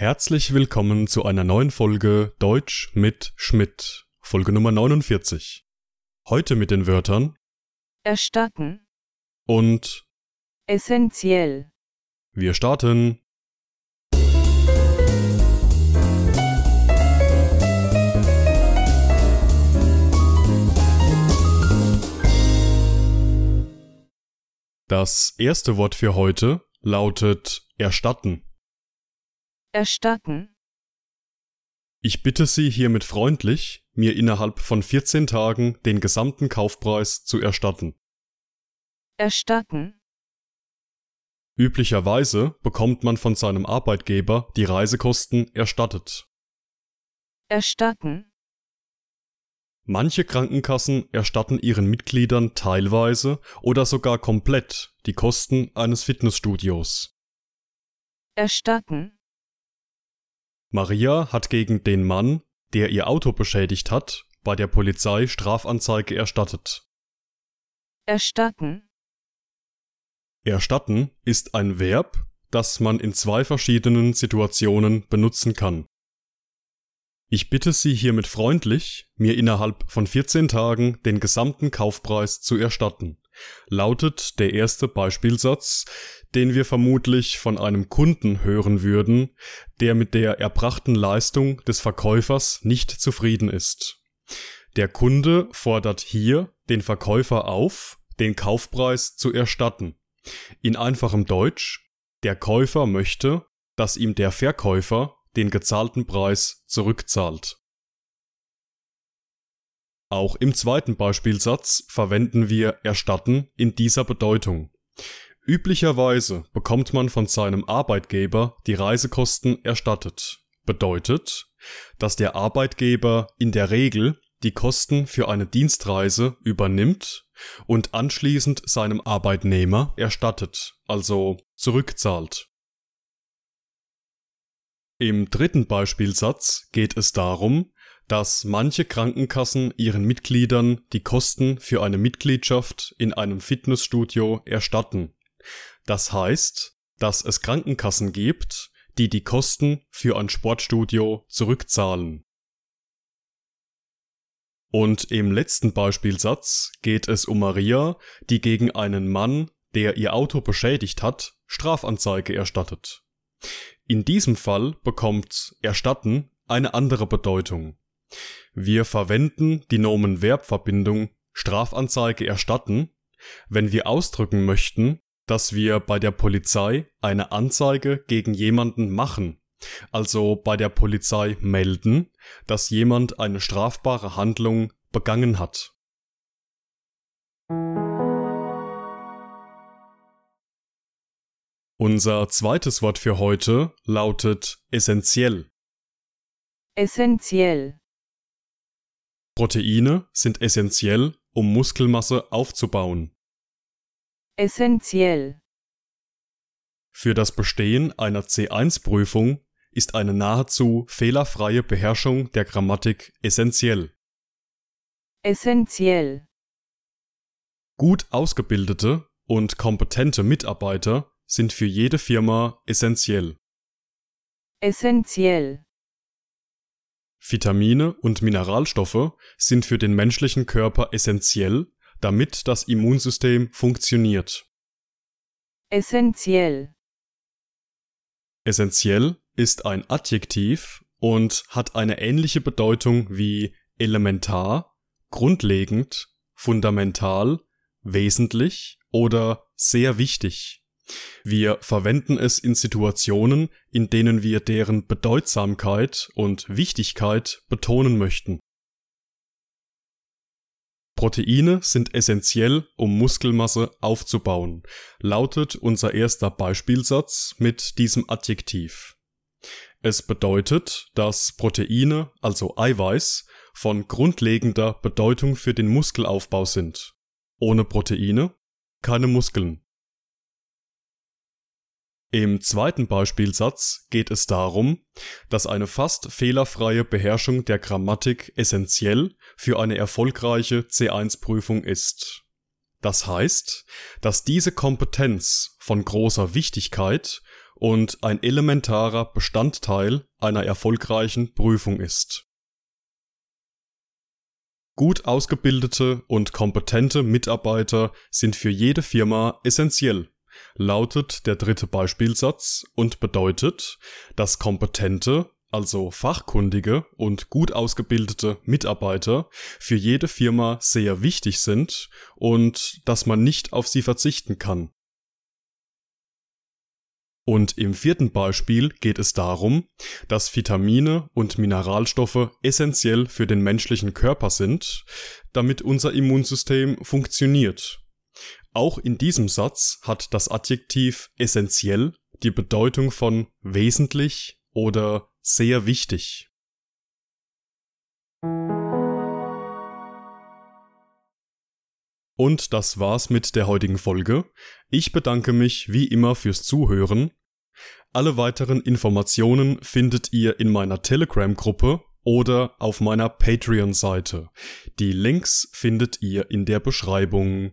Herzlich willkommen zu einer neuen Folge Deutsch mit Schmidt, Folge Nummer 49. Heute mit den Wörtern erstatten, und essentiell, wir starten. Das erste Wort für heute lautet erstatten. Erstatten, Ich bitte Sie hiermit freundlich, mir innerhalb von 14 Tagen den gesamten Kaufpreis zu erstatten. erstatten, Üblicherweise bekommt man von seinem Arbeitgeber die Reisekosten erstattet. erstatten, Manche Krankenkassen erstatten ihren Mitgliedern teilweise oder sogar komplett die Kosten eines Fitnessstudios. erstatten, Maria hat gegen den Mann, der ihr Auto beschädigt hat, bei der Polizei Strafanzeige erstattet. erstatten, Erstatten ist ein Verb, das man in zwei verschiedenen Situationen benutzen kann. Ich bitte Sie hiermit freundlich, mir innerhalb von 14 Tagen den gesamten Kaufpreis zu erstatten, lautet der erste Beispielsatz, den wir vermutlich von einem Kunden hören würden, der mit der erbrachten Leistung des Verkäufers nicht zufrieden ist. Der Kunde fordert hier den Verkäufer auf, den Kaufpreis zu erstatten. In einfachem Deutsch, der Käufer möchte, dass ihm der Verkäufer den gezahlten Preis zurückzahlt. Auch im zweiten Beispielsatz verwenden wir erstatten in dieser Bedeutung. Üblicherweise bekommt man von seinem Arbeitgeber die Reisekosten erstattet. Bedeutet, dass der Arbeitgeber in der Regel die Kosten für eine Dienstreise übernimmt und anschließend seinem Arbeitnehmer erstattet, also zurückzahlt. Im dritten Beispielsatz geht es darum, dass manche Krankenkassen ihren Mitgliedern die Kosten für eine Mitgliedschaft in einem Fitnessstudio erstatten. Das heißt, dass es Krankenkassen gibt, die die Kosten für ein Sportstudio zurückzahlen. Und im letzten Beispielsatz geht es um Maria, die gegen einen Mann, der ihr Auto beschädigt hat, Strafanzeige erstattet. In diesem Fall bekommt erstatten eine andere Bedeutung. Wir verwenden die Nomen-Verb-Verbindung Strafanzeige erstatten, wenn wir ausdrücken möchten, dass wir bei der Polizei eine Anzeige gegen jemanden machen, also bei der Polizei melden, dass jemand eine strafbare Handlung begangen hat. Unser zweites Wort für heute lautet essentiell. essentiell, Proteine sind essentiell, um Muskelmasse aufzubauen. essentiell, Für das Bestehen einer C1-Prüfung ist eine nahezu fehlerfreie Beherrschung der Grammatik essentiell. essentiell, Gut ausgebildete und kompetente Mitarbeiter sind für jede Firma essentiell. essentiell, Vitamine und Mineralstoffe sind für den menschlichen Körper essentiell, damit das Immunsystem funktioniert. essentiell, Essentiell ist ein Adjektiv und hat eine ähnliche Bedeutung wie elementar, grundlegend, fundamental, wesentlich oder sehr wichtig. Wir verwenden es in Situationen, in denen wir deren Bedeutsamkeit und Wichtigkeit betonen möchten. Proteine sind essentiell, um Muskelmasse aufzubauen, lautet unser erster Beispielsatz mit diesem Adjektiv. Es bedeutet, dass Proteine, also Eiweiß, von grundlegender Bedeutung für den Muskelaufbau sind. Ohne Proteine keine Muskeln. Im zweiten Beispielsatz geht es darum, dass eine fast fehlerfreie Beherrschung der Grammatik essentiell für eine erfolgreiche C1-Prüfung ist. Das heißt, dass diese Kompetenz von großer Wichtigkeit und ein elementarer Bestandteil einer erfolgreichen Prüfung ist. Gut ausgebildete und kompetente Mitarbeiter sind für jede Firma essentiell, lautet der dritte Beispielsatz und bedeutet, dass kompetente, also fachkundige und gut ausgebildete Mitarbeiter für jede Firma sehr wichtig sind und dass man nicht auf sie verzichten kann. Und im vierten Beispiel geht es darum, dass Vitamine und Mineralstoffe essentiell für den menschlichen Körper sind, damit unser Immunsystem funktioniert. Auch in diesem Satz hat das Adjektiv essentiell die Bedeutung von wesentlich oder sehr wichtig. Und das war's mit der heutigen Folge. Ich bedanke mich wie immer fürs Zuhören. Alle weiteren Informationen findet ihr in meiner Telegram-Gruppe oder auf meiner Patreon-Seite. Die Links findet ihr in der Beschreibung.